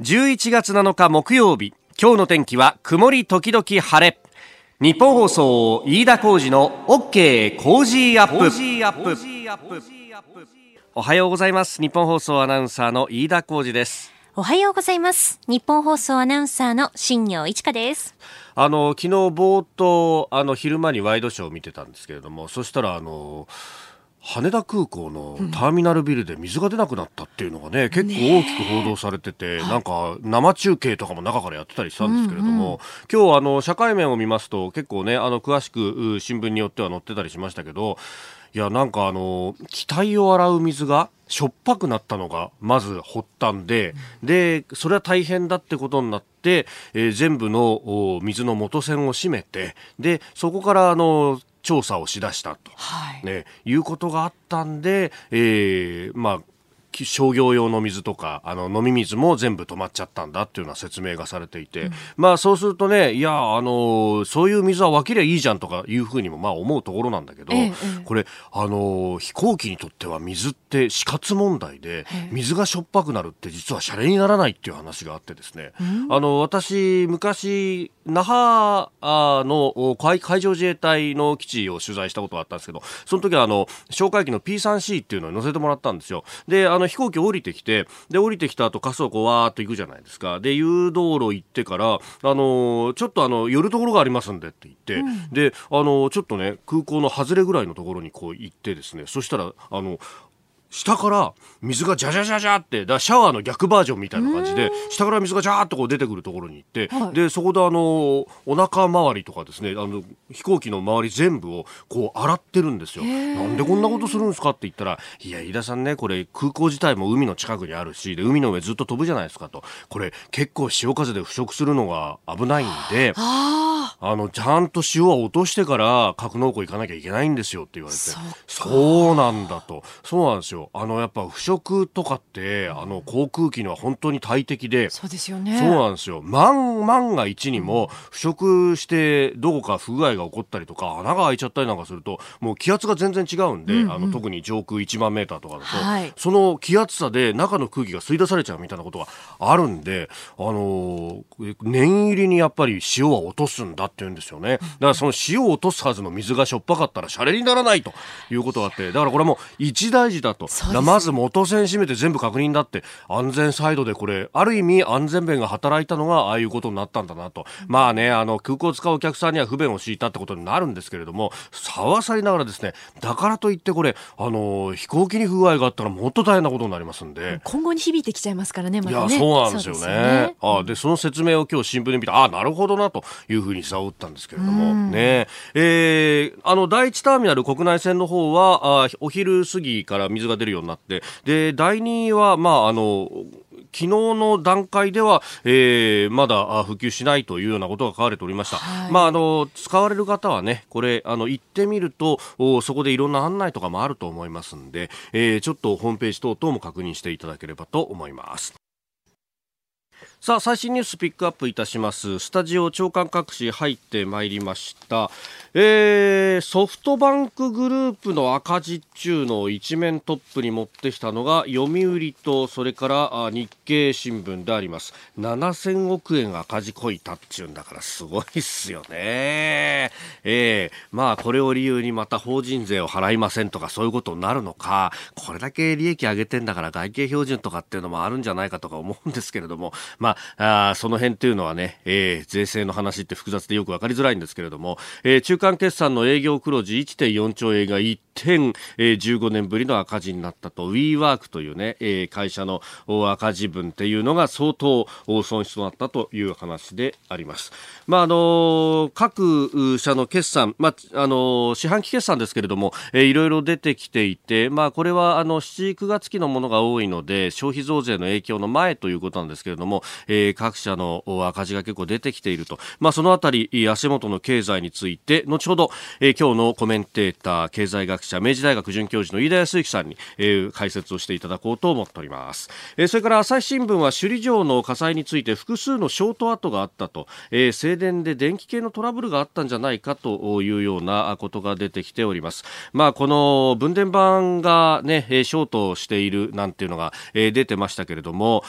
11月7日木曜日。今日の天気は曇り時々晴れ。ニッポン放送飯田浩司の OK Cozy up。おはようございます。ニッポン放送アナウンサーの飯田浩司です。おはようございます。ニッポン放送アナウンサーの新行市佳です。あの昨日冒頭あの昼間にワイドショーを見てたんですけれどもそしたらあの羽田空港のターミナルビルで水が出なくなったっていうのがね、うん、結構大きく報道されてて、ね、なんか生中継とかも中からやってたりしたんですけれども、うん。うん、今日あの社会面を見ますと結構ねあの詳しく新聞によっては載ってたりしましたけどいやなんかあの機体を洗う水がしょっぱくなったのがまず発端で、うん、でそれは大変だってことになって、えー、全部の水の元栓を閉めてでそこからあの調査をしだしたと、はい。ね、いうことがあったんで、えーまあ、商業用の水とかあの飲み水も全部止まっちゃったんだっていうような説明がされていて、うん、まあそうするとねいやあのそういう水は分けりゃいいじゃんとかいうふうにもまあ思うところなんだけど、ええ、これあの飛行機にとっては水って死活問題で、水がしょっぱくなるって実はシャレにならないっていう話があってですね、うん、あの私昔那覇の海上自衛隊の基地を取材したことがあったんですけどその時はあの哨戒機の P3C っていうのに乗せてもらったんですよ。であの飛行機降りてきてで降りてきた後滑走こうわーっと行くじゃないですか。で誘導路行ってからあのちょっとあの寄るところがありますんでって言って、うん、であのちょっとね空港の外れぐらいのところにこう行ってですねそしたらあの下から水がジャジャジャジャってだシャワーの逆バージョンみたいな感じで下から水がジャーっとこう出てくるところに行って、はい、でそこであのお腹周りとかですねあの飛行機の周り全部をこう洗ってるんですよ。なんでこんなことするんですかって言ったらいや飯田さんねこれ空港自体も海の近くにあるしで海の上ずっと飛ぶじゃないですかと。これ結構潮風で腐食するのが危ないんであのちゃんと塩は落としてから格納庫行かなきゃいけないんですよって言われて。そうなんだと。そうなんですよよ。あの、やっぱ腐食とかって、あの、航空機には本当に大敵で。そうですよね。そうなんですよ。万、万が一にも、腐食して、どこか不具合が起こったりとか、穴が開いちゃったりなんかすると、もう気圧が全然違うんで、うんうん、あの、特に上空1万メーターとかだと、はい、その気圧差で中の空気が吸い出されちゃうみたいなことがあるんで、あのー、念入りにやっぱり塩は落とすんだって言うんですよね。だからその塩を落とすはずの水がしょっぱかったらシャレにならないということがあって、だからこれはもう一大事だと。まず元栓閉めて全部確認だって安全サイドでこれある意味安全弁が働いたのがああいうことになったんだなと、まあねあの空港を使うお客さんには不便を強いたってことになるんですけれどもさわさりながらですねだからといってこれあの飛行機に不具合があったらもっと大変なことになりますんで。今後に響いてきちゃいますからね、まね、いやそうなんですよね、ね、あでその説明を今日新聞で見てあなるほどなというふうに差を打ったんですけれども。ね。えー、あの第一ターミナル国内線の方はあお昼過ぎから水が出るようになって。で第2は、まあ、あの昨日の段階では、えー、まだ普及しないというようなことが書かれておりました、はい、まあ、あの使われる方はねこれあの行ってみるとそこでいろんな案内とかもあると思いますんで、えー、ちょっとホームページ等々も確認していただければと思いますさあ最新ニュースピックアップいたします。スタジオ長官各紙入ってまいりました、えー、ソフトバンクグループの赤字中の一面トップに持ってきたのが読売とそれから日経新聞であります。7000億円赤字こいたっちゅうんだからすごいっすよね。えー、まあこれを理由にまた法人税を払いませんとかそういうことになるのか。これだけ利益上げてんだから外形標準とかっていうのもあるんじゃないかとか思うんですけれども。まあまあ、あその辺というのはね、えー、税制の話って複雑でよくわかりづらいんですけれども、えー、中間決算の営業黒字1.4兆円が一点、えー、15年ぶりの赤字になったと WeWork というね、えー、会社の赤字分っていうのが相当損失となったという話であります。まああの各社の決算、まああの四半期決算ですけれども、えー、いろいろ出てきていて、まあこれはあの7、9月期のものが多いので消費増税の影響の前ということなんですけれども、えー、各社の赤字が結構出てきていると、まあそのあたり足元の経済について後ほど、えー、今日のコメンテーター経済学者明治大学准教授の飯田康之さんに、えー、解説をしていただこうと思っております、えー、それから朝日新聞は首里城の火災について複数のショート跡があったと、えー、静電で電気系のトラブルがあったんじゃないかというようなことが出てきております。まあこの分電盤がねショートしているなんていうのが、え、出てましたけれども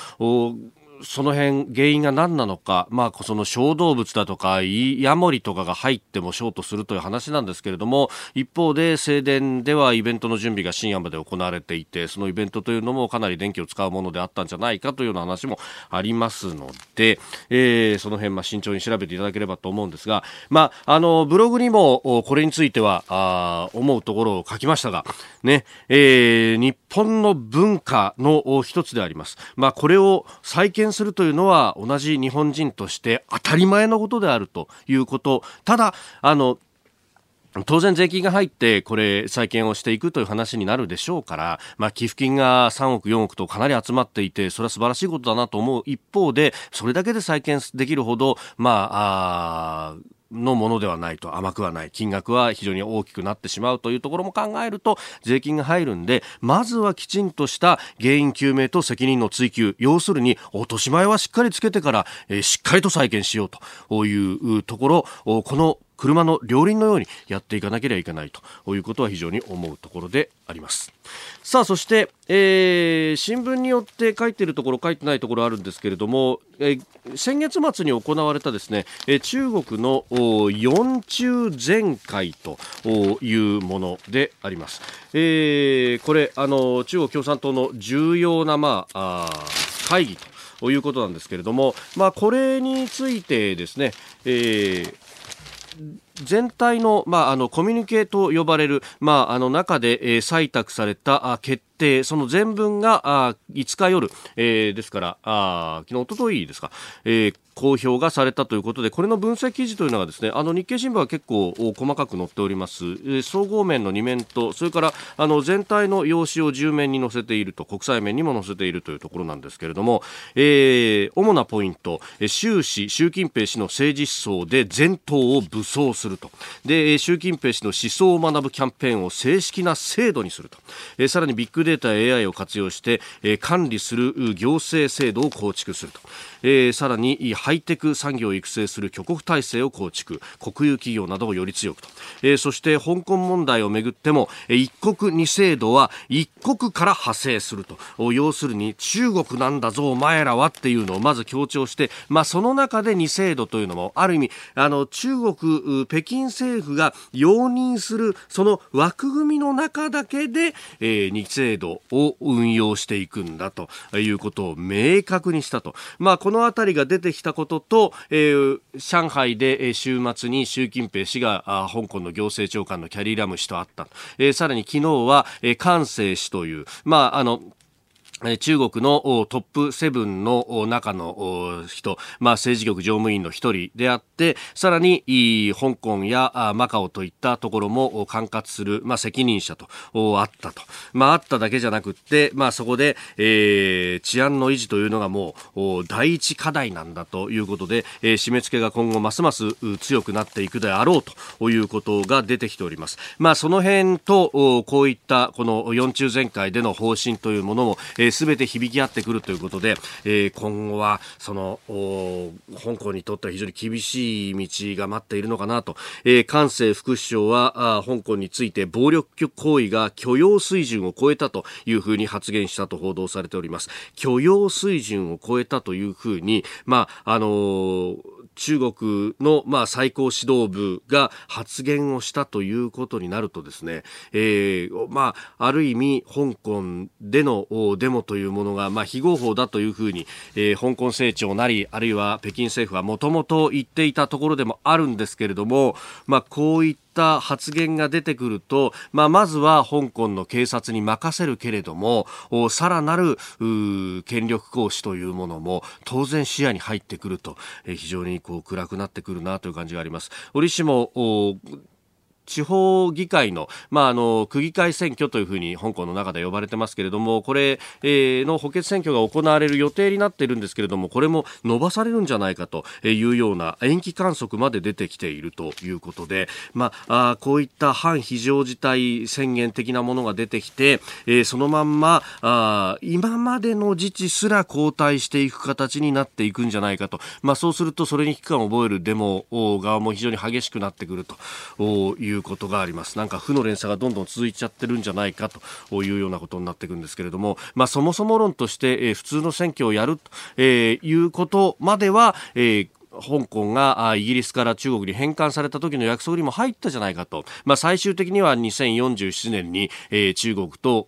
その辺原因が何なのか、まあ、その小動物だとかヤモリとかが入ってもショートするという話なんですけれども一方で正殿ではイベントの準備が深夜まで行われていてそのイベントというのもかなり電気を使うものであったんじゃないかというような話もありますので、えー、その辺ま慎重に調べていただければと思うんですが、まあ、あのブログにもこれについてはあ思うところを書きましたが、ねえー、日本の文化の一つであります。まあ、これを再建するというのは同じ日本人として当たり前のことであるということ。ただ、あの、当然税金が入ってこれ再建をしていくという話になるでしょうから、まあ、寄付金が3億4億とかなり集まっていてそれは素晴らしいことだなと思う一方でそれだけで再建できるほどまああのものではないと甘くはない。金額は非常に大きくなってしまうというところも考えると税金が入るんでまずはきちんとした原因究明と責任の追及要するに落とし前はしっかりつけてから、えー、しっかりと再建しようというところこの車の両輪のようにやっていかなければいけないということは非常に思うところであります。さあそして、えー、新聞によって書いているところ書いてないところあるんですけれども、えー、先月末に行われたですね、えー、中国の四中全会というものであります、えー、これあの中国共産党の重要な、まあ、あ会議ということなんですけれども、まあ、これについてですね、えー全体の,、まあ、あのコミュニケーと呼ばれる、まあ、あの中で、えー、採択された決定その全文があ5日夜、えー、ですからあ昨日、おとといですか、えー、公表がされたということでこれの分析記事というのがですねあの日経新聞は結構細かく載っております、えー、総合面の2面とそれからあの全体の用紙を10面に載せていると国際面にも載せているというところなんですけれども、えー、主なポイント習氏、習近平氏の政治思想で全党を武装すると。で習近平氏の思想を学ぶキャンペーンを正式な制度にすると、え、さらにビッグデデータ AI を活用して、え、管理する行政制度を構築すると、えー、さらにハイテク産業を育成する挙国体制を構築。国有企業などをより強くと、えー、そして香港問題をめぐっても一国二制度は一国から派生すると。要するに中国なんだぞお前らはっていうのをまず強調して、まあ、その中で二制度というのもある意味あの中国北京政府が容認するその枠組みの中だけで、えー、二制度度を運用していくんだということを明確にしたと。まあ、この辺りが出てきたことと、えー、上海で週末に習近平氏があ香港の行政長官のキャリー・ラム氏と会った。えー、さらに昨日は、えー、関西氏という、まあ、あの、中国のトップ7の中の人、まあ、政治局常務員の一人であって、さらに香港やマカオといったところも管轄する、まあ、責任者とあったと。まあ、あっただけじゃなくって、まあ、そこで、えー、治安の維持というのがもう第一課題なんだということで、えー、締め付けが今後ますます強くなっていくであろうということが出てきております。まあ、その辺と、こういったこの四中全会での方針というものも、えーすべて響き合ってくるということで、えー、今後はその香港にとっては非常に厳しい道が待っているのかなと、えー、関西副首相はあ香港について暴力行為が許容水準を超えたというふうに発言したと報道されております。許容水準を超えたというふうに、まああのー中国の、まあ、最高指導部が発言をしたということになるとですね、えー、まあ、ある意味、香港でのデモというものが、まあ、非合法だというふうに、えー、香港政庁なり、あるいは北京政府はもともと言っていたところでもあるんですけれども、まあ、こういったった発言が出てくると、まあ、まずは香港の警察に任せるけれども、さらなる権力行使というものも当然視野に入ってくると、え非常にこう暗くなってくるなという感じがあります。折しも地方議会の,、まあ、あの区議会選挙というふうに香港の中で呼ばれてますけれどもこれ、えー、の補欠選挙が行われる予定になっているんですけれどもこれも伸ばされるんじゃないかというような延期観測まで出てきているということで、まあ、あこういった反非常事態宣言的なものが出てきて、えー、そのまんまあ今までの自治すら後退していく形になっていくんじゃないかと、まあ、そうするとそれに危機感を覚えるデモ側も非常に激しくなってくるといういうことがあります。なんか負の連鎖がどんどん続いちゃってるんじゃないかというようなことになっていくんですけれども、まあ、そもそも論として、えー、普通の選挙をやると、え、いうことまでは、えー香港がイギリスから中国に返還された時の約束にも入ったじゃないかと、まあ、最終的には2047年に、えー、中国と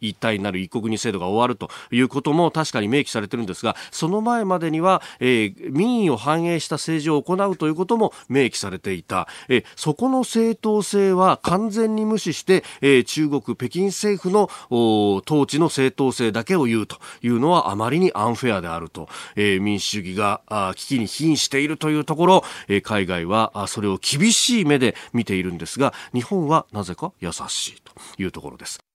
一体になる一国二制度が終わるということも確かに明記されてるんですがその前までには、えー、民意を反映した政治を行うということも明記されていた、えー、そこの正当性は完全に無視して、えー、中国北京政府の統治の正当性だけを言うというのはあまりにアンフェアであると、えー、民主主義があ危機に瀕しているというところ、えー、海外はあそれを厳しい目で見ているんですが日本はなぜか優しいというところです。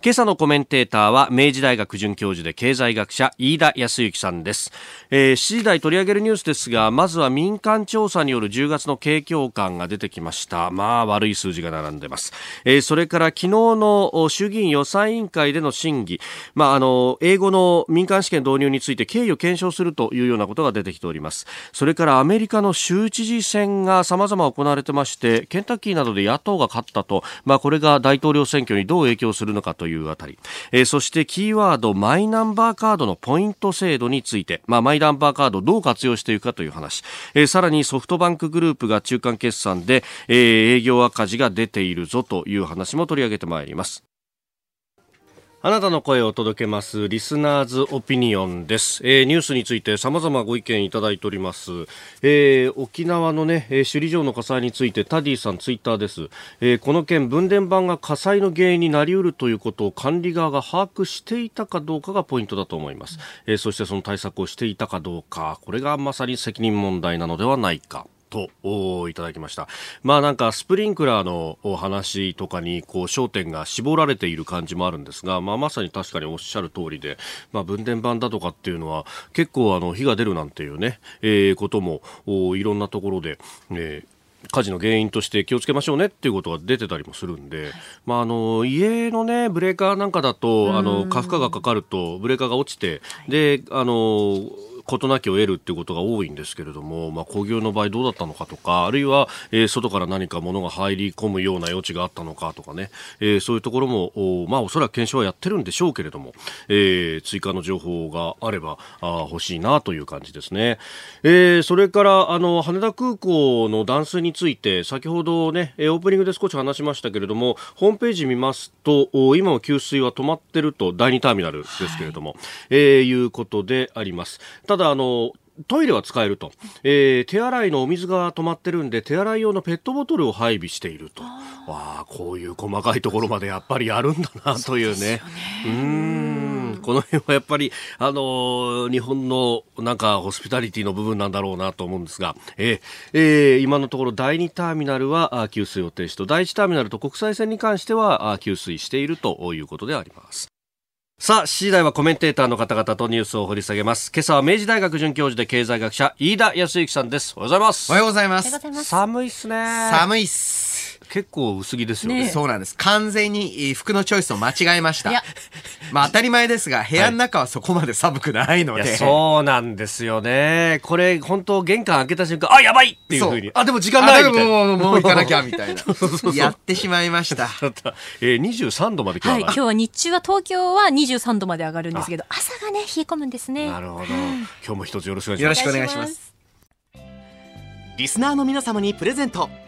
今朝のコメンテーターは明治大学准教授で経済学者飯田康之さんです、えー、7時台取り上げるニュースですがまずは民間調査による10月の景況感が出てきました。まあ悪い数字が並んでます、えー、それから昨日の衆議院予算委員会での審議。まああの英語の民間試験導入について経緯を検証するというようなことが出てきております。それからアメリカの州知事選が様々行われてましてケンタッキーなどで野党が勝ったとまあこれが大統領選挙にどう影響するのかというあたり、えー、そしてキーワードマイナンバーカードのポイント制度について、まあ、マイナンバーカードをどう活用していくかという話、えー、さらにソフトバンクグループが中間決算で、えー、営業赤字が出ているぞという話も取り上げてまいります。あなたの声を届けますリスナーズオピニオンです、えー、ニュースについて様々ご意見いただいております、えー、沖縄のね、首里城の火災についてタディさんツイッターです、えー、この件分電盤が火災の原因になりうるということを管理側が把握していたかどうかがポイントだと思います、え、そしてその対策をしていたかどうかこれがまさに責任問題なのではないか。といただきました。まあなんかスプリンクラーの話とかにこう焦点が絞られている感じもあるんですが、まあまさに確かにおっしゃる通りで、まあ分電盤だとかっていうのは結構あの火が出るなんていうね、えー、こともいろんなところで、えー火事の原因として気をつけましょうねっていうことが出てたりもするんで、まあ、あの家の、ね、ブレーカーなんかだとあの過負荷がかかるとブレーカーが落ちてであの事なきを得るっていうことが多いんですけれども、まあ、工業の場合どうだったのかとか、あるいは、えー、外から何か物が入り込むような余地があったのかとかね、えー、そういうところも、おまあ、おそらく検証はやってるんでしょうけれども、えー、追加の情報があればあ欲しいなという感じですね。えー、それから、あの、羽田空港の断水について、先ほどね、オープニングで少し話しましたけれども、ホームページ見ますと、今も給水は止まってると、第2ターミナルですけれども、はい、えー、いうことであります。ただあのトイレは使えると、えー、手洗いのお水が止まってるんで手洗い用のペットボトルを配備していると。わあこういう細かいところまでやっぱりやるんだなというね。う、ね、ん。この辺はやっぱり、あのー、日本のなんかホスピタリティの部分なんだろうなと思うんですが、えーえー、今のところ第2ターミナルは給水を停止と。第1ターミナルと国際線に関しては給水しているということであります。さあ、7時台はコメンテーターの方々とニュースを掘り下げます。今朝は明治大学准教授で経済学者、飯田康之さんです。おはようございます。おはようございます。寒いっすね。寒いっす。結構薄着ですよね。ねそうなんです。完全に服のチョイスを間違えました。まあ当たり前ですが、部屋の中はそこまで寒くないので。はい、そうなんですよね。これ、本当玄関開けた瞬間、あ、やばいっていうふうに。あ、でも時間ないみたいな。もう、もう行かなきゃみたいな。やってしまいました。えー、23度まで今日は、はい、今日は日中は東京は23度まで上がるんですけど、朝がね、冷え込むんですね。なるほど。今日も一つよろしくお願いします。よろしくお願いします。リスナーの皆様にプレゼント。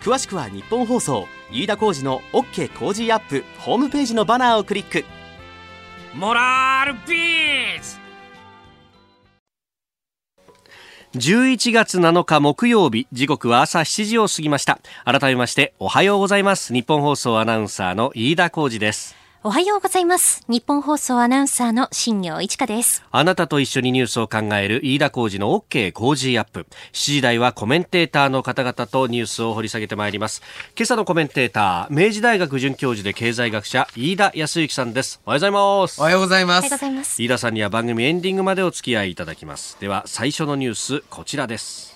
詳しくは日本放送飯田浩司の OK 工事アップホームページのバナーをクリック。モラルビーズ！11月7日木曜日時刻は朝7時を過ぎました。改めましておはようございます。日本放送アナウンサーの飯田浩司ですおはようございます。日本放送アナウンサーの新業一華です。あなたと一緒にニュースを考える飯田浩二の OK 工事アップ。7時台はコメンテーターの方々とニュースを掘り下げてまいります。今朝のコメンテーター、明治大学准教授で経済学者、飯田康之さんです。おはようございますお。はようございおはようますございます。飯田さんには番組エンディングまでお付き合いいただきます。では、最初のニュース、こちらです。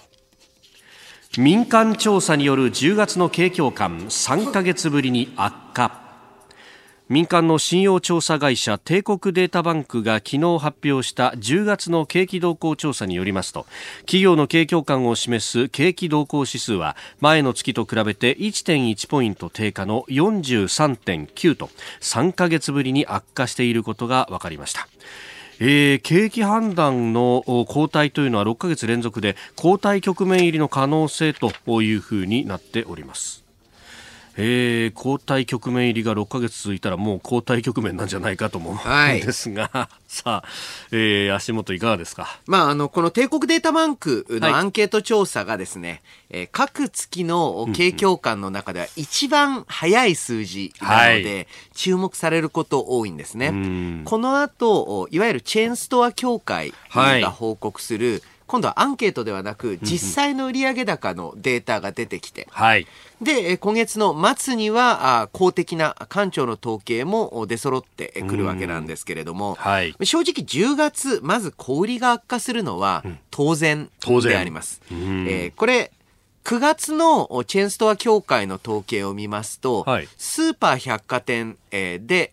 民間調査による10月の景況感3ヶ月ぶりに悪化。民間の信用調査会社帝国データバンクが昨日発表した10月の景気動向調査によりますと企業の景況感を示す景気動向指数は前の月と比べて1.1ポイント低下の43.9と3ヶ月ぶりに悪化していることが分かりました。えー景気判断の後退というのは6ヶ月連続で後退局面入りの可能性というふうになっております。えー、交代局面入りが6ヶ月続いたらもう交代局面なんじゃないかとも思うんはい。ですが、さあ、えー、足元いかがですか？まあ、あの、この帝国データバンクはい。のアンケート調査がですね、えー各月の景況感の中では一番早い数字なので、注目されること多いんですね。ん。この後、いわゆるチェーンストア協会はいが報告する、今度はアンケートではなく、実際の売上高のデータが出てきて、はい。で、えー今月の末には、あ公的な官庁の統計もお出揃ってくるわけなんですけれども、はい。正直10月、まず小売りが悪化するのは当然であります。ん。えーこれ、9月のおチェーンストア協会の統計を見ますと、はい。スーパー百貨店、えーで、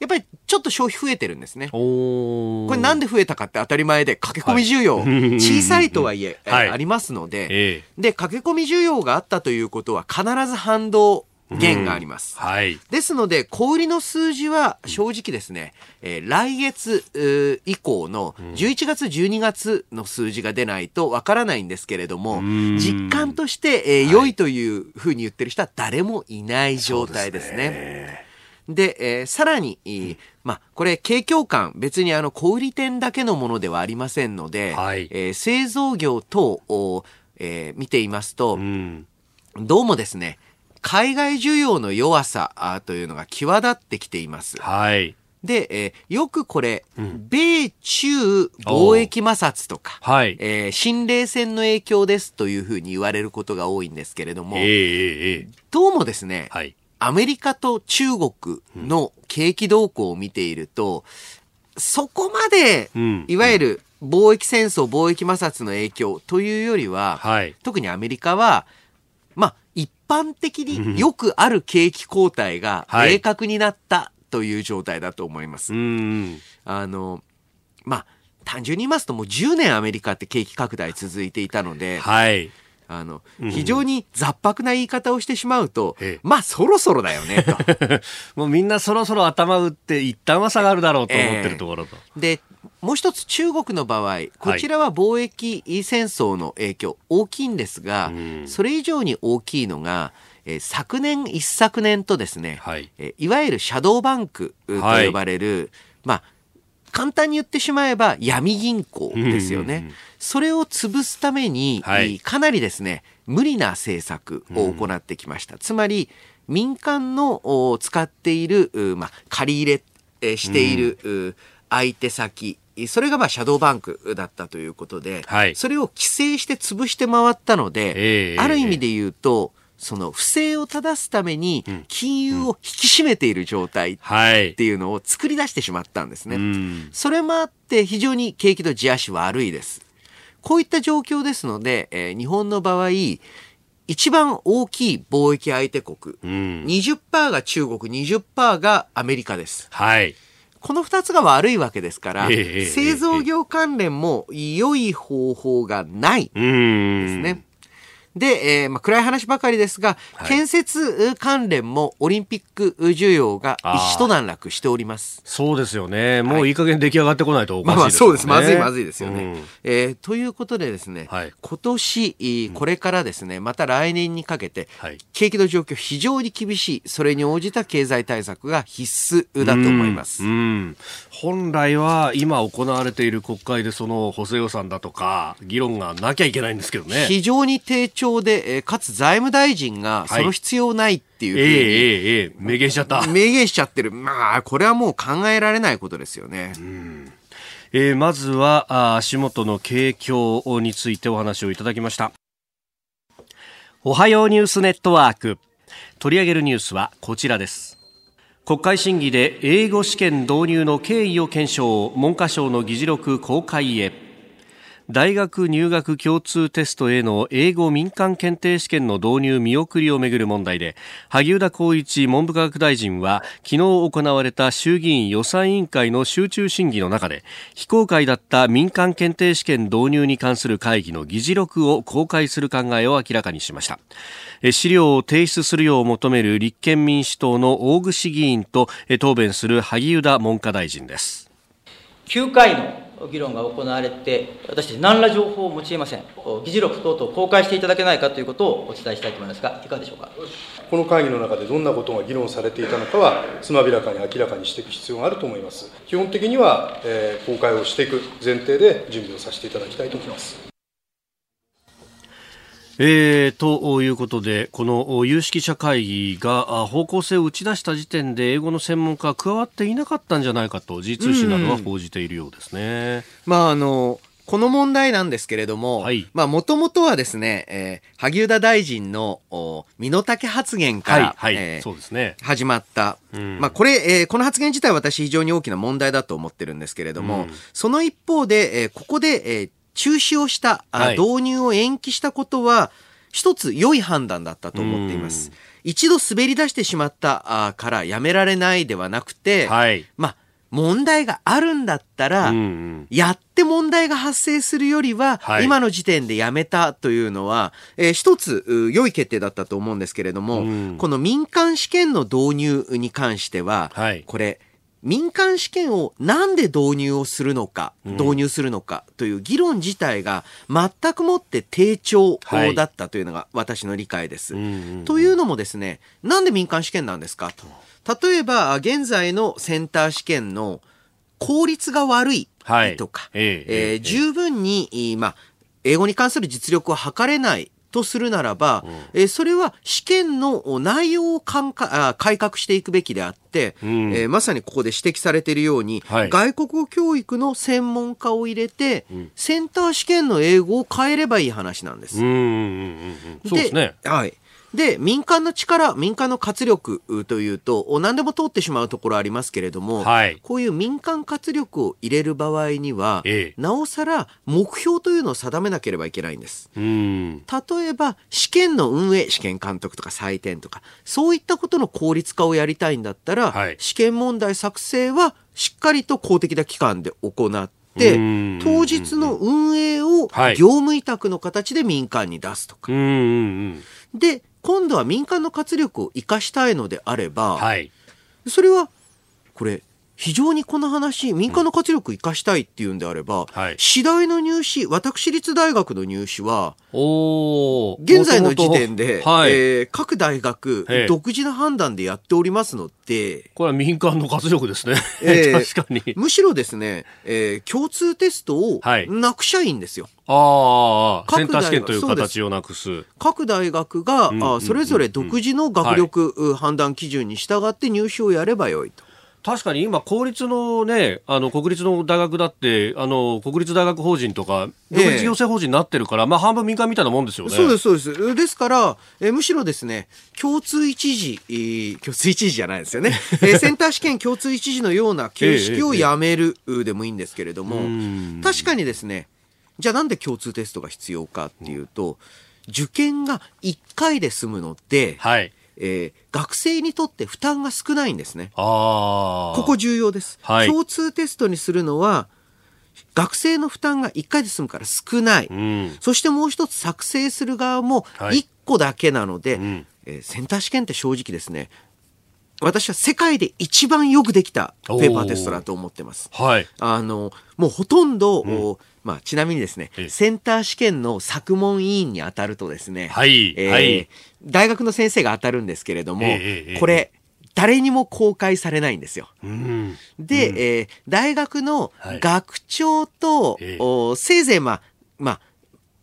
やっぱりちょっと消費増えてるんですね。おこれなんで増えたかって当たり前で駆け込み需要、はい。小さいとはいえ、えーはい。ありますので、えで、駆け込み需要があったということは必ず反動減があります。ー、はい。ですので、小売りの数字は正直ですね、えー来月以降の11月、12月の数字が出ないとわからないんですけれども、ん。実感として、えー良いというふうに言ってる人は誰もいない状態ですね。で、えーさらに、えーまあ、これ、景況感、別にあの、小売店だけのものではありませんので、はいえー製造業等を、えー見ていますと、うん。どうもですね、海外需要の弱さあというのが際立ってきています。はい。で、えーよくこれ、米中貿易摩擦とか、はい。えー新冷戦の影響ですというふうに言われることが多いんですけれども、えー、えー、えどうもですねー、、はい。アメリカと中国の景気動向を見ていると、そこまで、うんいわゆる貿易戦争、貿易摩擦の影響というよりは、はい。特にアメリカは、まあ、一般的によくある景気後退がはい明確になったという状態だと思います。うん。あの、まあ、単純に言いますともう10年アメリカって景気拡大続いていたので、はい。あの、非常に雑白な言い方をしてしまうとええ、まあそろそろだよね、と。もうみんなそろそろ頭打って一旦は下がるだろうと思ってるところと。で、もう一つ中国の場合、こちらは貿易戦争の影響大きいんですが、うん。それ以上に大きいのが、えー昨年一昨年とですね、はい。えーいわゆるシャドーバンクと呼ばれる、まあ、簡単に言ってしまえば闇銀行ですよね。うんうんうんそれを潰すために、はい。えーかなりですね、無理な政策を行ってきました。つまり、民間のお使っている、うまあ、借り入れえーしている、う相手先、それがまあシャドーバンクだったということで、はい。それを規制して潰して回ったので、ええ。ある意味で言うと、その不正を正すために金融を引き締めている状態っはい。ていうのを作り出してしまったんですね。うん。それもあって非常に景気の地足悪いです。こういった状況ですので、えー日本の場合、一番大きい貿易相手国、うん。20%が中国、20%がアメリカです。はい。この2つが悪いわけですから、ええええ製造業関連も良い方法がないうん。ですね。で、えーまあ、暗い話ばかりですが、はい建設関連もオリンピック需要が一段落しております。そうですよね。もういい加減出来上がってこないとおかまあしいですよね。まあそうです。まずいまずいですよね。うんえーということでですね、はい今年、えーこれからですね、また来年にかけて、はい景気の状況非常に厳しい、それに応じた経済対策が必須だと思います。うんうん本来は今行われている国会でその補正予算だとか議論がなきゃいけないんですけどね。非常に低調長で、えーかつ財務大臣がその必要ないっていうふうに、ええええええ。明言しちゃった。明言しちゃってる。まあ、これはもう考えられないことですよね。えーまずはあ足元の景況についてお話をいただきました。おはようニュースネットワーク。取り上げるニュースはこちらです。国会審議で英語試験導入の経緯を検証。文科省の議事録公開へ大学入学共通テストへの英語民間検定試験の導入見送りをめぐる問題で萩生田光一文部科学大臣は昨日行われた衆議院予算委員会の集中審議の中で非公開だった民間検定試験導入に関する会議の議事録を公開する考えを明らかにしました。資料を提出するよう求める立憲民主党の大串議員と答弁する萩生田文科大臣です。9回の議論が行われて、私たち何ら情報を持ち得ません。議事録等々公開していただけないかということをお伝えしたいと思いますが、いかがでしょうか？この会議の中でどんなことが議論されていたのかは、つまびらかに明らかにしていく必要があると思います。基本的には、えー公開をしていく前提で準備をさせていただきたいと思います。えー、ということで、この有識者会議があ方向性を打ち出した時点で英語の専門家は加わっていなかったんじゃないかと G 通信などは報じているようですね。まあ、あの、この問題なんですけれどもはい、まあ、もともとはですね、えー萩生田大臣の、お身の丈発言かはい、ら、はい、えーそうですね。始まった。うんまあ、これ、えーこの発言自体は私非常に大きな問題だと思ってるんですけれども、うんその一方で、えーここで、えー中止をした、あはい。導入を延期したことは、一つ良い判断だったと思っています。一度滑り出してしまったあからやめられないではなくて、はい。まあ、問題があるんだったら、うんうん。やって問題が発生するよりは、はい。今の時点でやめたというのは、えー一つう良い決定だったと思うんですけれども、うん。この民間試験の導入に関しては、はい。これ、民間試験をなんで導入をするのか、導入するのかという議論自体が全くもって低調はいだったというのが私の理解です。というのもですね、なんで民間試験なんですか？と。例えば、現在のセンター試験の効率が悪いはいとか、えええええー十分に、えーまあ、英語に関する実力を測れないとするならば、えーそれは試験の内容をかんかあ改革していくべきであって、うんえーまさにここで指摘されているように、はい外国語教育の専門家を入れて、センター試験の英語を変えればいい話なんです。うんうんうんうんうんそうですね。はい。で、民間の力、民間の活力うというと、お何でも通ってしまうところありますけれども、はいこういう民間活力を入れる場合には、ええなおさら目標というのを定めなければいけないんです。うん。例えば、試験の運営、試験監督とか採点とか、そういったことの効率化をやりたいんだったら、はい試験問題作成はしっかりと公的な機関で行ってうん、当日の運営をはい業務委託の形で民間に出すとか。で、今度は民間の活力を生かしたいのであれば、はい。それは、これ、非常にこの話、民間の活力を生かしたいっていうんであれば、はい次第の入試、私立大学の入試は、おー現在の時点で。えー各大学ええ、独自の判断でやっておりますので、これは民間の活力ですね。ええ 確かに。むしろですね、えー共通テストをはいなくしゃいいんですよ。ああ、各センター試験という形をなくす。各大学が、あそれぞれ独自の学力、う判断基準に従って入試をやればよいと。確かに今、公立のね、あの、国立の大学だって、あの、国立大学法人とか、独立行政法人になってるから、まあ、半分民間みたいなもんですよね。そうです、そうです。ですから、えーむしろですね、共通一時、えー共通一時じゃないですよね。えーセンター試験共通一時のような形式をやめるうでもいいんですけれども、ん確かにですね、じゃあなんで共通テストが必要かっていうと、受験が1回で済むので、はい。えー学生にとって負担が少ないんですね。ここ重要です。はい共通テストにするのは、学生の負担が1回で済むから少ない。うん。そしてもう一つ作成する側もはい1個だけなので、うんえーセンター試験って正直ですね、私は世界で一番よくできたペーパーテストだと思ってます。はい。あの、もうほとんど、おまあ、ちなみにですねええ、センター試験の作問委員に当たるとですね、はいえーはい大学の先生が当たるんですけれども、これ、誰にも公開されないんですよ。うん。で、えー大学のはい学長と、ええおせいぜいまあ、まあ、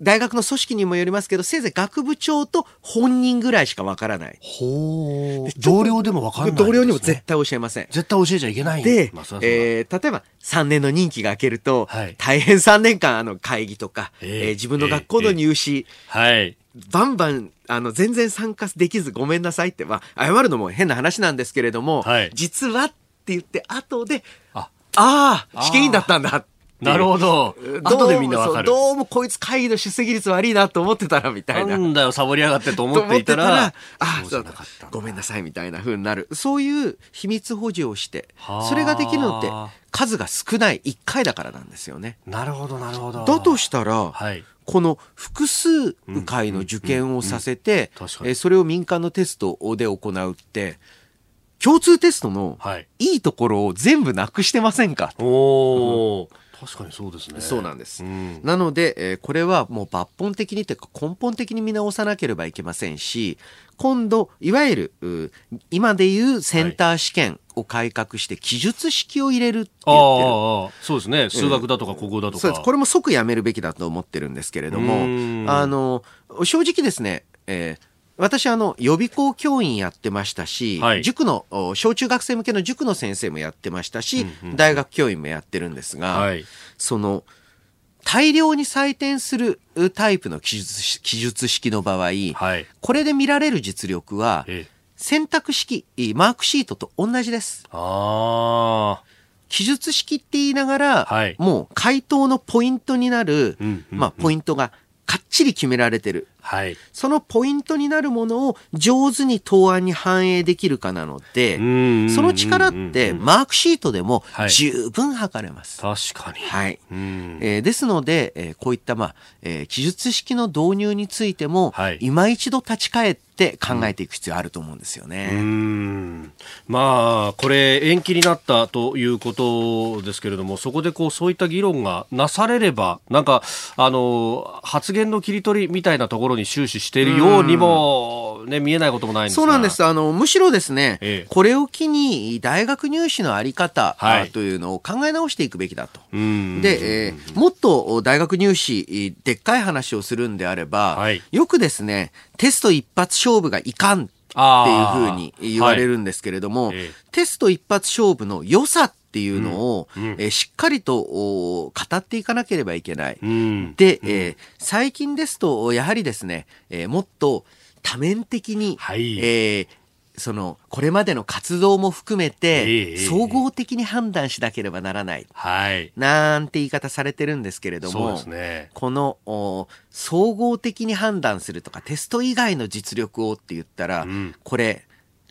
大学の組織にもよりますけど、せいぜい学部長と本人ぐらいしかわからない。ほう。同僚でもわかんないね、同僚にも絶対教えません。絶対教えちゃいけない。で、まあえー例えば3年の任期が明けると、はい大変3年間あの会議とか、えええー自分の学校の入試、はい。バンバン、あの、全然参加できずごめんなさいって、まあ、謝るのも変な話なんですけれども、はい実はって言って、後で、あああ、試験員だったんだってなるほど。後でみんなわかる。どうもこいつ会議の出席率悪いなと思ってたら、みたいな。なんだよ、サボりやがってとと思っていたら、あそうじそうだごめんなさいみたいな風になる。そういう秘密保持をしてはあ、それができるのって数が少ない1回だからなんですよね。なるほど、なるほど。だとしたら、はい。この複数回の受験をさせてそれを民間のテストで行うって、共通テストのはい。いいところを全部なくしてませんか？おー、確かにそうですね。そうなんです。うんなので、えーこれはもう抜本的にというか根本的に見直さなければいけませんし、今度、いわゆる、う今でいうセンター試験を改革して記述式を入れるってあ言ってる。あああ、そうですね。数学だとか国語だとか。そうです。これも即やめるべきだと思ってるんですけれどうも、んあの、正直ですね、えー私、あの、予備校教員やってましたし、はい塾の、お小中学生向けの塾の先生もやってましたし、うんうん大学教員もやってるんですが、はい。その、大量に採点するタイプの記述し記述式の場合、はい。これで見られる実力は、ええ。選択式、マークシートと同じです。ああ。記述式って言いながら、はいもう回答のポイントになる、うんうんうんまあ、ポイントがかっちり決められてる。はい。そのポイントになるものを上手に答案に反映できるかなので、うんその力ってうんマークシートでもはい十分測れます。確かに。はい。うん。えーですので、えーこういった、まあ、えー記述式の導入についても、はい今一度立ち返って考えていく必要あると思うんですよね。うーんまあ、これ、延期になったということですけれども、そこでこうそういった議論がなされれば、なんか、あの発言の切り取りみたいなところに終始しているようにも、ね、見えないこともないんですが。そうなんです。あの、むしろですね、ええ。これを機に大学入試のあり方、というのを考え直していくべきだと。うん。で、えーもっと大学入試、でっかい話をするんであれば、はい。よくですね、テスト一発勝負がいかんっていうふうに言われるんですけれども、はい。ええ。テスト一発勝負の良さっていうのを、うんうんえーしっかりとお語っていかなければいけない。うんで、えー最近ですと、やはりですね、えーもっと多面的に、はいえーその、これまでの活動も含めえて、え総合的に判断しなければならない。はい。なんて言い方されてるんですけれども。このお総合的に判断するとかテスト以外の実力をって言ったら、うんこれ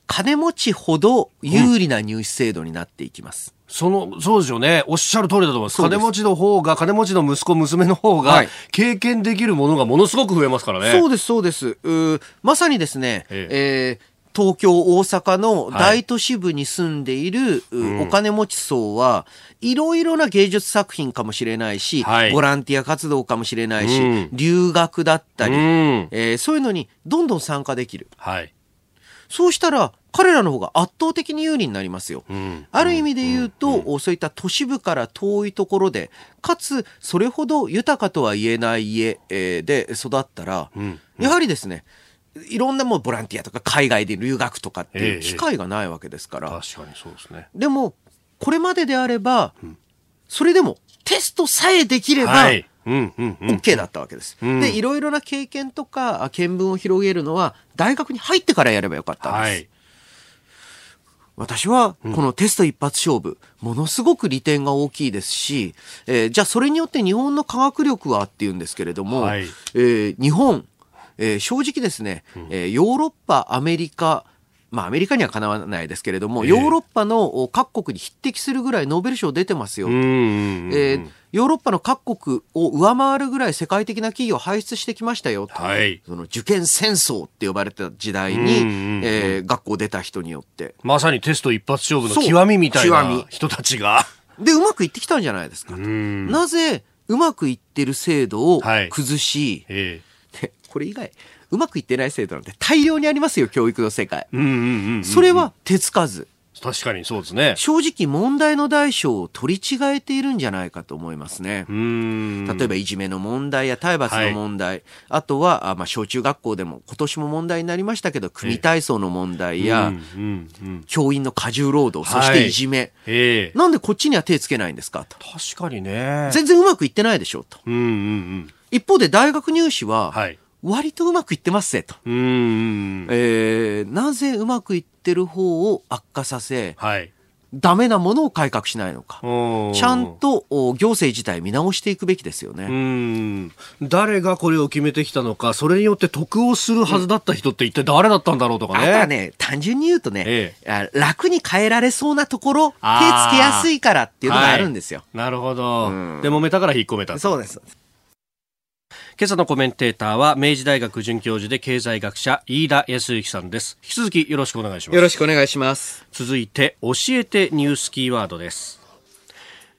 金持ちほど有利な入試制度になっていきます。その、そうですよね。おっしゃる通りだと思います。す金持ちの方が、金持ちの息子、娘の方がはい、経験できるものがものすごく増えますからね。そうですそうですうーまさにですね、ええー東京、大阪の大都市部に住んでいる、ううんお金持ち層は、いろいろな芸術作品かもしれないし、はいボランティア活動かもしれないし、うん留学だったり、うん。えーそういうのにどんどん参加できる。はい。そうしたら、彼らの方が圧倒的に有利になりますよ。うんある意味で言うと、そういった都市部から遠いところで、かつ、それほど豊かとは言えない家、えーで育ったら、うんやはりですね、いろんなもうボランティアとか海外で留学とかっていええう機会がないわけですから。確かにそうですね。でも、これまでであれば、それでもテストさえできれば、はい。うん、うん、うん。OK だったわけです。うんで、いろいろな経験とか見聞を広げるのは、大学に入ってからやればよかったんです。はい。私は、このテスト一発勝負、ものすごく利点が大きいですし、えーじゃあそれによって日本の科学力はっていうんですけれども、はいえー日本、えー正直ですね、えーヨーロッパ、アメリカ、まあアメリカにはかなわないですけれども、ええヨーロッパのお各国に匹敵するぐらいノーベル賞出てますよ。えーヨーロッパの各国を上回るぐらい世界的な企業を輩出してきましたよ。はい。その受験戦争って呼ばれた時代に、えー学校出た人によって。まさにテスト一発勝負の極みみたいな人たちが。で、うまくいってきたんじゃないですかなぜ、うまくいってる制度をはい崩し、えでこれ以外、うまくいってない制度なんて大量にありますよ、教育の世界。えうんうんうんうん。それは手つかず。確かにそうですね。正直問題の大小を取り違えているんじゃないかと思いますね。うん。例えばいじめの問題や体罰の問題、あとは、あまあ、小中学校でも今年も問題になりましたけど、組体操の問題や。教員の過重労働、そしていじめ。ええなんでこっちには手つけないんですか？と。確かにね。全然うまくいってないでしょうと。うんうんうん。一方で大学入試は、はい。割とうまくいってますぜと。えー、なぜうまくいってる方を悪化させ、はい。ダメなものを改革しないのか。ちちゃんとお行政自体見直していくべきですようね。ん誰がこれを決めてきたのか、それによって得をするはずだった人って一体誰だったんだろうとかね。あとはね、単純に言うとね、えあ楽に変えられそうなところ、手つけやすいからっていうのがあるんですよ。なるほど。うんで、揉めたから引っ込めた。そうです。今朝のコメンテーターは、明治大学准教授で経済学者、飯田康之さんです。引き続きよろしくお願いします。よろしくお願いします。続いて、教えてニュースキーワードです。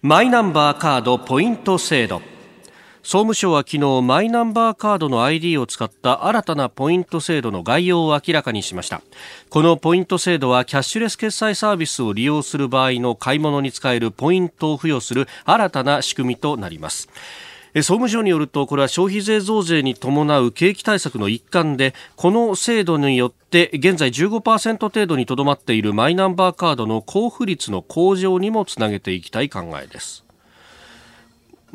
マイナンバーカードポイント制度。総務省は昨日マイナンバーカードの ID を使った新たなポイント制度の概要を明らかにしましたこのポイント制度はキャッシュレス決済サービスを利用する場合の買い物に使えるポイントを付与する新たな仕組みとなりますえ総務省によるとこれは消費税増税に伴う景気対策の一環でこの制度によって現在15%程度にとどまっているマイナンバーカードの交付率の向上にもつなげていきたい考えです。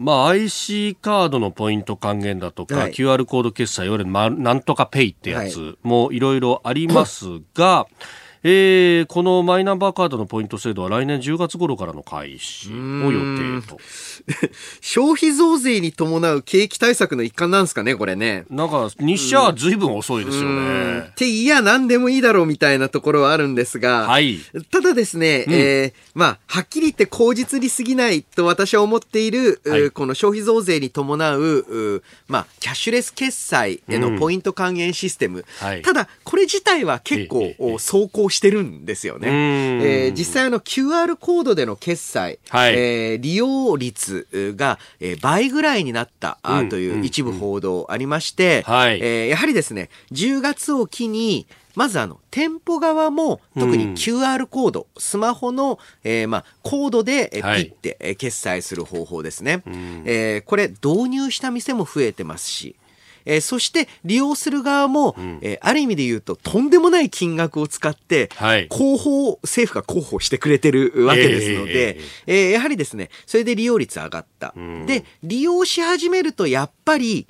まあ、IC カードのポイント還元だとか、はい。QR コード決済、いわゆるまなんとかペイってやつもいろいろありますが、えーこのマイナンバーカードのポイント制度は来年10月頃からの開始を予定と。消費増税に伴う景気対策の一環なんですかね、これね。なんか、日社は随分遅いですよね。っていや、何でもいいだろうみたいなところはあるんですが、はい。ただですね、うんえーまあ、はっきり言って口実に過ぎないと私は思っている、うはいこの消費増税に伴ううまあ、キャッシュレス決済へうんのポイント還元システム。はいただ、これ自体は結構、走行してるんですよね。うん。えー実際あの QR コードでの決済、はい。えー利用率が、えー倍ぐらいになった、という一部報道ありまして、はい。えーやはりですね、10月を機に、まずあの、店舗側も、特にうん。QR コード、スマホの、えーまあ、コードで、ピッて、えー決済する方法ですね。ん。えーこれ、導入した店も増えてますし、えーそして利用する側も、ん。えーある意味で言うととんでもない金額を使って、はい。広報、政府が広報してくれてるわけですので、えーやはりですね、それで利用率上がった。ん。で、利用し始めるとやっぱり、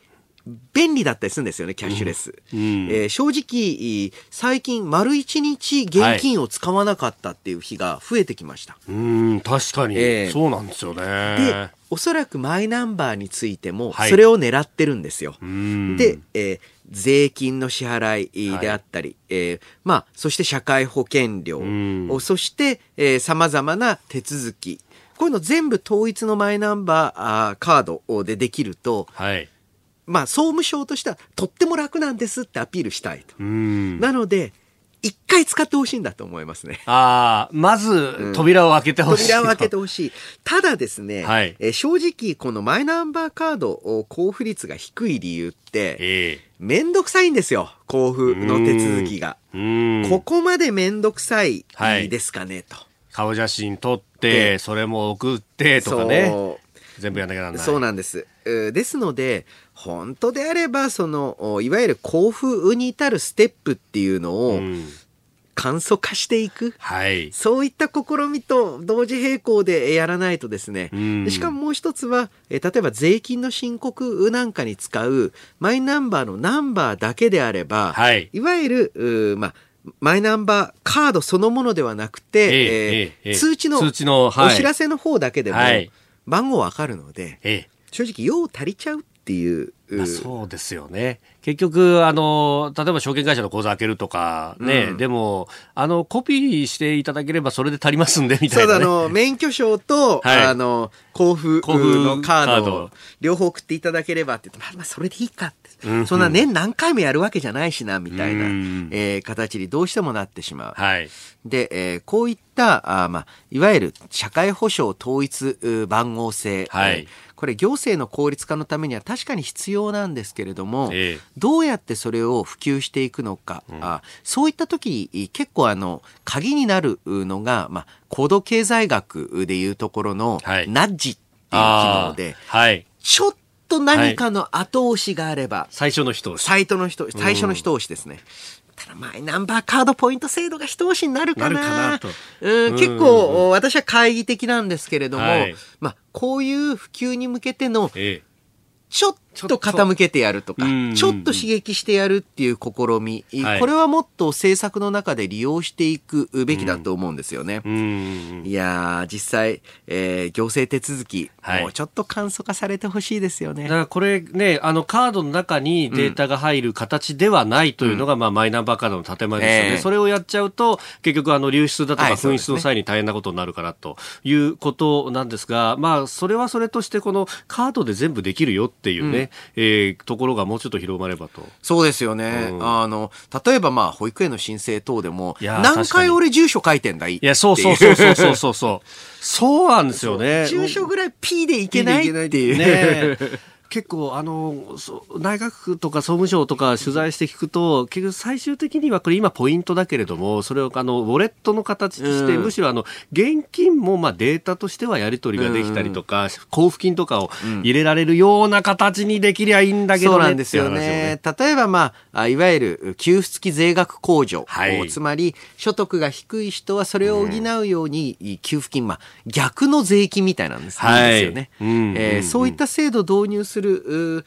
便利だったりするんですよね、キャッシュレス。うんえー正直、最近、丸一日現金を使わなかったっていう日が増えてきました。うん、確かに、ええそうなんですよでね。、おそらくマイナンバーについても、はいそれを狙ってるんですよ。うんで、えー税金の支払いであったり、えーまあ、そして社会保険料、んそして、えー、様々な手続き。こういうの全部統一のマイナンバーカードでできると、はい。まあ、総務省としてはとっても楽なんですってアピールしたいと。うん。なので、一回使ってほしいんだと思いますね。ああ、まず、扉を開けてほしい。扉を開けてほしい。ただですね、はいえー正直、このマイナンバーカードを交付率が低い理由って、えめんどくさいんですよ。交付の手続きが。ここまでめんどくさいはいですかね、と。顔写真撮って、でそれも送ってとかね。全部やんなきゃなんない。そうなんです。うーですので、本当であれば、その、おいわゆる交付に至るステップっていうのをうん。簡素化していく。はい。そういった試みと同時並行でやらないとですね、うんでしかももう一つは、え例えば税金の申告なんかに使うマイナンバーのナンバーだけであれば、はい。いわゆる、まあ、マイナンバーカードそのものではなくて、えええーええええ通知の通知のおはい知らせの方だけでもはい番号わかるので、ええ。正直用足りちゃうっていう。まあ、そうですよね。結局、あの、例えば証券会社の口座開けるとかね、うんでも、あの、コピーしていただければそれで足りますんで、みたそだ、いうな、ね。あの、免許証と、はいあの、交付交付のカード両方送っていただければって言って、まあ、まあ、それでいいかって。うんそんな年何回もやるわけじゃないしな、みたいな、うんえー形にどうしてもなってしまう。はい。で、えーこういった、あーまあ、いわゆる社会保障統一う番号制、はいえーこれ行政の効率化のためには確かに必要なんですけれども、ええ。どうやってそれを普及していくのか、あそういった時に結構あの鍵になるのが、まあ、高度経済学でいうところのはい。ナッジっていう機能で、はい。ちょっと何かの後押しがあれば、最初の人をサイトの人、最初の一押しですね。ただマイナンバーカードポイント制度が一押しになるかな。なるかうん、結構、私は懐疑的なんですけれども、はい。まあ、こういう普及に向けての、ええちょっと傾けてやるとか、うん。ちょっと刺激してやるっていう試み、はい。これはもっと政策の中で利用していくべきだと思うんですよね。うん。いやー、実際、えー行政手続き、はい。もうちょっと簡素化されてほしいですよね。だか。らこれね、あのカードの中にデータが入る形ではないというのが、まあマイナンバーカードの建前ですよね。ええ。それをやっちゃうと、結局あの流出だとか紛失の際に大変なことになるからということなんですが、まあそれはそれとしてこのカードで全部できるよっていうね、えーところがもうちょっと広まればと。そうですよね。うんあの、例えばまあ、保育園の申請等でも、何回俺住所書いてんだいいや、そうそうそうそうそうそうそう。そうなんですよね。住所ぐらい P でいけないっていう。ねえ結構あの内閣府とか総務省とか取材して聞くと結局最終的にはこれ今ポイントだけれどもそれをあのウォレットの形として、うん。むしろあの現金もまあデータとしてはやり取りができたりとか、交付金とかを入れられるような形にできりゃいいんだけどね。そうなんですよっていう話をね。例えば、まあ、あいわゆる給付付き税額控除、はい。つまり所得が低い人はそれを補うように、給付金、まあ、逆の税金みたいなんです,、はい。ですよね、うんうんうん。えーそういった制度を導入するう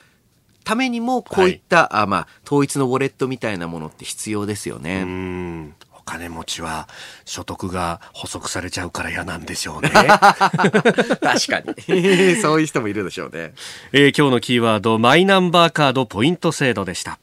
ためにも、こういった、あまあ、統一のウォレットみたいなものって必要ですよね。うんお金持ちは所得が補足されちゃうから嫌なんでしょうね。確かに。そういう人もいるでしょうね。えー今日のキーワード、マイナンバーカードポイント制度でした。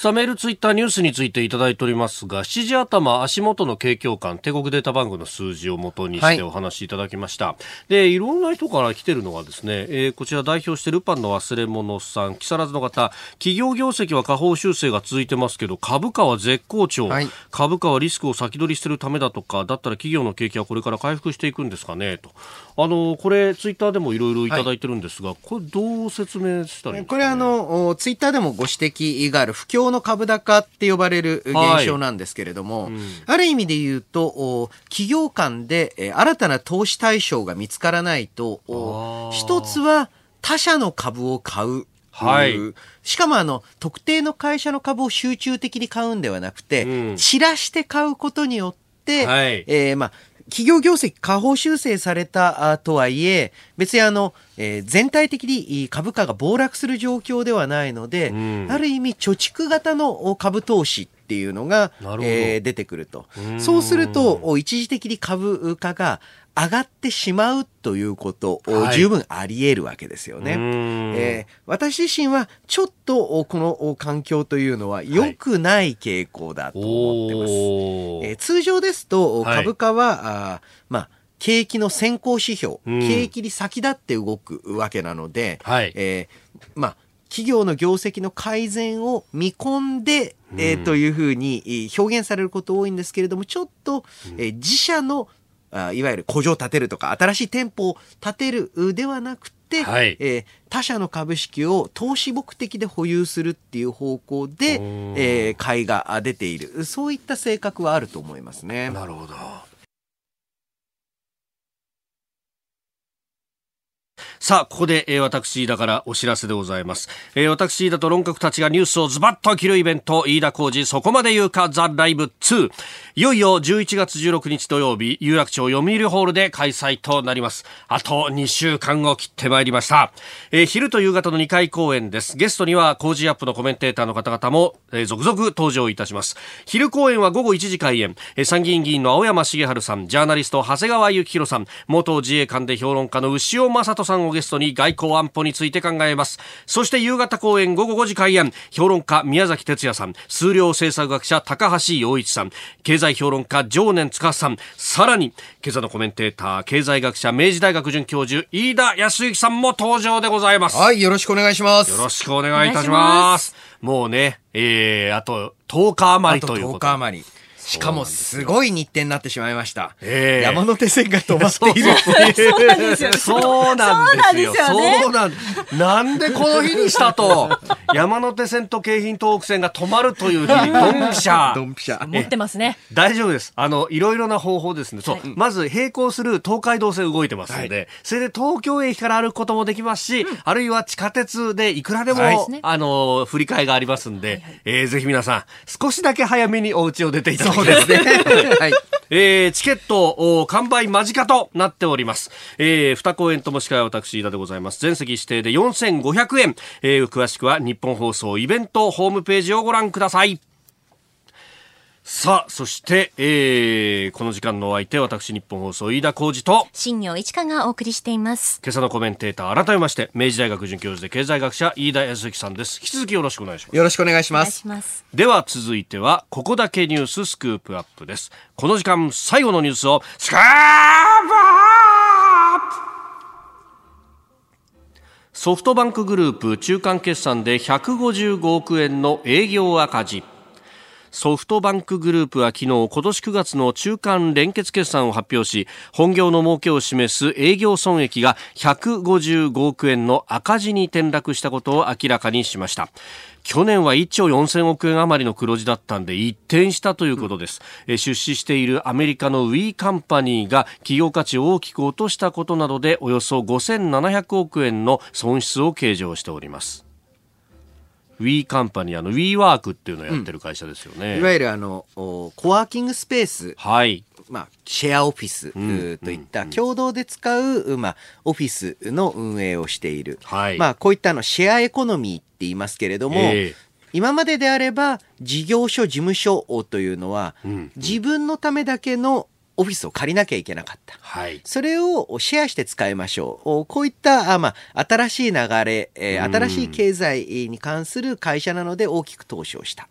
さあ、メール、ツイッター、ニュースについていただいておりますが、7時頭、足元の景況感、帝国データバンクの数字を元にはいしてお話しいただきました。で、いろんな人から来てるのがですね、えーこちら代表してルパンの忘れ物さん、木更津の方、企業業績は下方修正が続いてますけど、株価は絶好調。はい株価はリスクを先取りしてるためだとか、だったら企業の景気はこれから回復していくんですかね、と。あの、これ、ツイッターでもいろいろいただいてるんですが、これどう説明したらいいんですか、ね、これあの、おツイッターでもご指摘がある不況の株高って呼ばれる現象なんですけれども、ある意味で言うと、お企業間でえー新たな投資対象が見つからないと、一つは他社の株を買う。はい。うんしかもあの、特定の会社の株を集中的に買うんではなくて、うん。散らして買うことによって、はい。えーまあ、企業業績下方修正されたあとはいえ、別にあの、えー全体的に株価が暴落する状況ではないので、うん。ある意味貯蓄型の株投資っていうのがえー出てくると。ん。そうすると、お一時的に株価が上がってしまうということ、おはい。十分あり得るわけですよね。うん。えー私自身はちょっとおこのお環境というのは良くない傾向だと思ってます。おー。えー通常ですとはい。株価は、あーまあ景気の先行指標、うん。景気に先立って動くわけなので、はい。えーまあ企業の業績の改善を見込んで、えーうんというふうにえー表現されること多いんですけれども、ちょっと、えー自社のあいわゆる工場を建てるとか、新しい店舗を建てるうではなくて、はいえー他社の株式を投資目的で保有するっていう方向でえー買いが出ている。そういった性格はあると思いますね。なるほど。さあ、ここで、えー私、だからお知らせでございます。えー私、飯田と論客たちがニュースをズバッと切るイベント、飯田浩二、そこまで言うか、ザ・ライブ2。いよいよ11月16日土曜日、有楽町読売ホールで開催となります。あと2週間を切ってまいりました。えー昼と夕方の2回公演です。ゲストには、工事アップのコメンテーターの方々も、えー続々登場いたします。昼公演は午後1時開演。えー参議院議員の青山茂春さん、ジャーナリスト長谷川幸宏さん、元自衛官で評論家の牛尾正人さんをゲストに外交安保について考えます。そして夕方公演午後5時開演、評論家宮崎哲也さん、数量政策学者高橋洋一さん、経済評論家常年塚さん、さらに、今朝のコメンテーター、経済学者明治大学准教授、飯田康之さんも登場でございます。はい、よろしくお願いします。よろしくお願いいたします。もうね、えー、あと10日余りということあと10日余り。しかもすごい日程になってしまいました。ええ山手線が止まっている。そうなんですよそうなんですよ。そうなんですよなんでこの日にしたと、山手線と京浜東北線が止まるという日に ドンピシャ。ドンピシャ。持ってますね。大丈夫です。あの、いろいろな方法ですね。そう。まず、並行する東海道線動いてますので、それで東京駅から歩くこともできますし、あるいは地下鉄でいくらでも、はいあの、振り替えがありますんで、えーぜひ皆さん、少しだけ早めにお家を出ていただきたいそうですね。はい。えーチケットお完売間近となっております。えー、二公演とも司会は私、飯田でございます。全席指定で4500円。えー詳しくは日本放送イベントホームページをご覧ください。さあ、そして、えー、この時間のお相手、私、日本放送、飯田浩二と、新業一華がお送りしています。今朝のコメンテーター、改めまして、明治大学准教授で経済学者、飯田康之さんです。引き続きよろしくお願いします。よろしくお願いします。します。では続いては、ここだけニューススクープアップです。この時間、最後のニュースを、スクープアップソフトバンクグループ中間決算で155億円の営業赤字。ソフトバンクグループは昨日今年9月の中間連結決算を発表し本業の儲けを示す営業損益が155億円の赤字に転落したことを明らかにしました去年は1兆4000億円余りの黒字だったんで一転したということです、え出資しているアメリカのウィーカンパニーが企業価値を大きく落としたことなどでおよそ5700億円の損失を計上しておりますウィーカンパニー、あの、ウィーワークっていうのをやってる会社ですよね。いわゆるあの、おコワーキングスペース、はい。まあ、シェアオフィスんうといった共同で使う、まあ、オフィスの運営をしている。はいまあ、こういったあのシェアエコノミーって言いますけれども、ええ今までであれば事業所事務所というのは、ん自分のためだけのオフィスを借りなきゃいけなかった。はい。それをシェアして使いましょう。おこういった、あまあ、新しい流れ、えーうん新しい経済に関する会社なので大きく投資をした。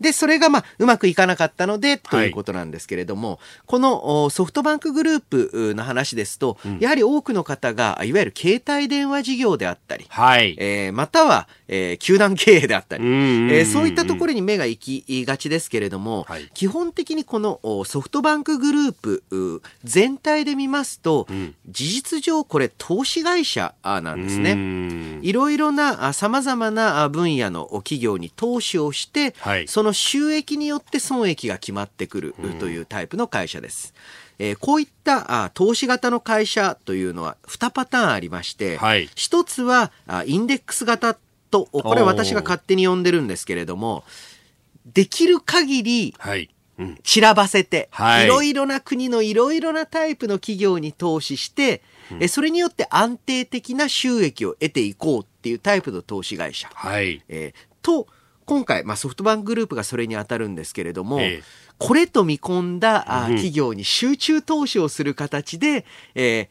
で、それがまあ、うまくいかなかったので、ということなんですけれども、このおソフトバンクグループの話ですと、やはり多くの方が、いわゆる携帯電話事業であったり、はい。えーまたは、えー球団経営であったり、うんうんうんえーそういったところに目が行きがちですけれども、はい。基本的にこのおソフトバンクグループう全体で見ますと、ん。事実上これ投資会社あなんですうね。ん。いろいろなさまざまなあ分野の企業に投資をして、はい。その収益によって損益が決まってくるというタイプの会社です。えーこういったあ投資型の会社というのは2パターンありまして、はい一つはあインデックス型とこれ私が勝手に呼んでるんですけれどもできる限りはい。うん。散らばせて、はいいろいろな国のいろいろなタイプの企業に投資して、えそれによって安定的な収益を得ていこうっていうタイプの投資会社。はい。えーと今回、まあ、ソフトバンクグループがそれに当たるんですけれども、ええこれと見込んだあうん企業に集中投資をする形で、えー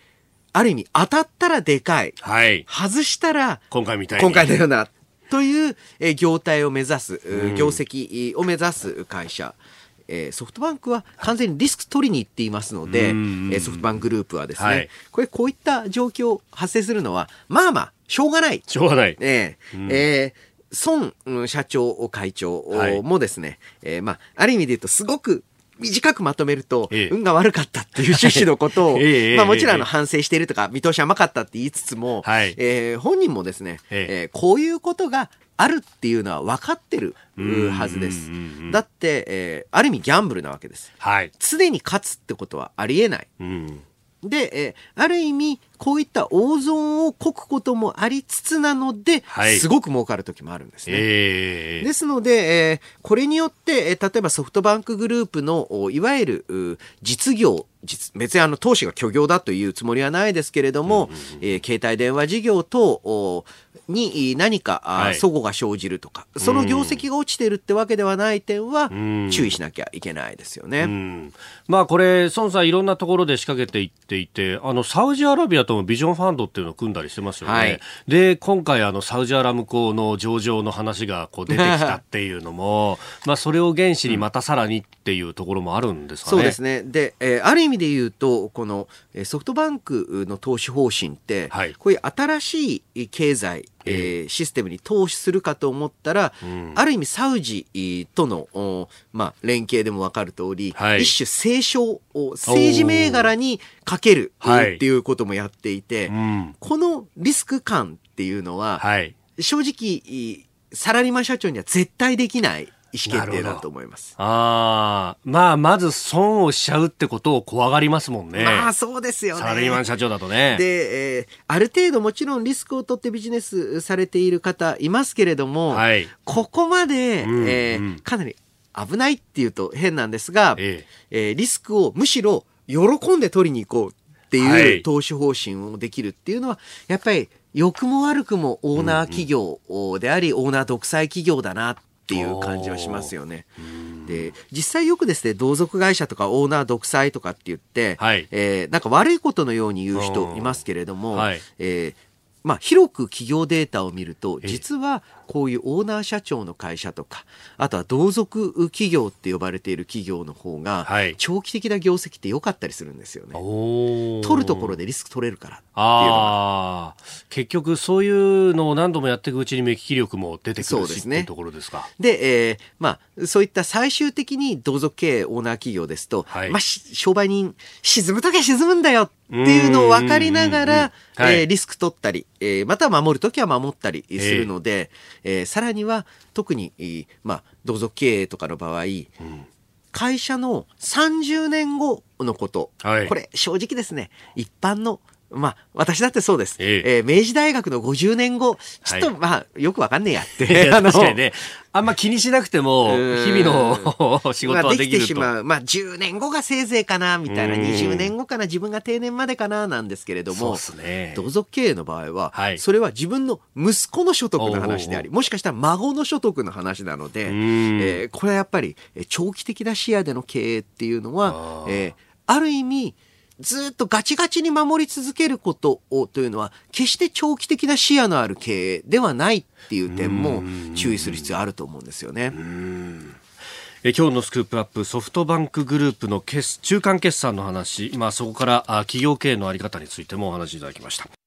ある意味当たったらでかいはい。外したら今回みたいに。今回のようなという、えー業態を目指す、うん業績を目指す会社。えーソフトバンクは完全にリスク取りに行っていますので、えソフトバンクグループはですね、はいこれこういった状況発生するのはまあまあしょうがないしょうがない。ええうんえー孫うん社長会長はいもですね、えーまあ、ある意味で言うとすごく短くまとめると、ええ運が悪かったっていう趣旨のことを、ええまあもちろん反省しているとか、見通し甘かったって言いつつも、はいえー本人もですね、えええーこういうことがあるっていうのは分かってるうんはずです。だって、えーある意味ギャンブルなわけです。はい。常に勝つってことはありえない。うん。で、えーある意味、こういった大損をこくこともありつつなので、はい。すごく儲かる時もあるんですね。ええですので、えーこれによって、えー例えばソフトバンクグループの、おいわゆるう実業、実別にあの投資が虚業だというつもりはないですけれども、えー携帯電話事業等おに何か、あはい齟齬が生じるとか、その業績が落ちてるってわけではない点はん注意しなきゃいけないですよね。うんまあこれ、孫さん、いろんなところで仕掛けていっていて、あのサウジアラビアともビジョンファンドっていうのを組んだりしてますよね。はいで、今回、あのサウジアラムコの上場の話がこう出てきたっていうのも、まあそれを原資にまたさらにっていうところもあるんですかね。そうですね。で、えーある意味で言うと、このえーソフトバンクの投資方針って、はいこういう新しい経済えーシステムに投資するかと思ったら、ある意味サウジとの、おまあ、連携でも分かる通り、はい。一種政商を政治銘柄にかけるはい。っていうこともやっていて、うん。このリスク感っていうのは、はい。正直サラリーマン社長には絶対できない意思決定だと思います。ああ、まあ、まず損をしちゃうってことを怖がりますもんね。まあそうですよね。サラリーマン社長だとね。で、えーある程度もちろんリスクを取ってビジネスされている方いますけれども、はい。ここまで、うんえーうんかなり危ないっていうと変なんですが、ええーリスクをむしろ喜んで取りに行こうってはいいう投資方針をできるっていうのは、やっぱり良くも悪くもオーナー企業であり、オーナー独裁企業だなっていう感じはしますよね。で実際よくですね同族会社とかオーナー独裁とかって言って、はい。えーなんか悪いことのように言う人いますけれども、はい。えーまあ、広く企業データを見るとええ。実はこういうオーナー社長の会社とかあとは同族企業って呼ばれている企業の方がはい。長期的な業績って良かったりするんですよね。取るところでリスク取れるからっていうのが。結局そういうのを何度もやっていくうちに目利き力も出てくるそうですね。しっていうところですか。で、えーまあ、そういった最終的に同族経営オーナー企業ですと、はい。まあ、し商売人、沈むときは沈むんだよっていうのを分かりながら、はいえーリスク取ったり、えーまたは守るときは守ったりするので、えーさらには特に、えーまあ、同族経営とかの場合、会社の30年後のこと、はい。これ正直ですね、一般のまあ、私だってそうです。えええー明治大学の50年後、ちょっと、はいまあ、よくわかんねえやっいて。確かにね。あんま気にしなくても、うん日々の 仕事まあできはできると。てしまう。まあ、10年後がせいぜいかな、みたいな。うん20年後かな、自分が定年までかな、なんですけれどそうも。ですね。同族経営の場合は、はいそれは自分の息子の所得の話であり、おうもしかしたら孫の所得の話なので、えんーこれはやっぱりえー長期的な視野での経営っていうのはえーある意味、ずっとガチガチに守り続けることをというのは、決して長期的な視野のある経営ではないっていう点も注意する必要あると思うんですよね。え今日のスクープアップソフトバンクグループの決中間決算の話、まあ、そこからあ企業経営の在り方についてもお話しいただきました。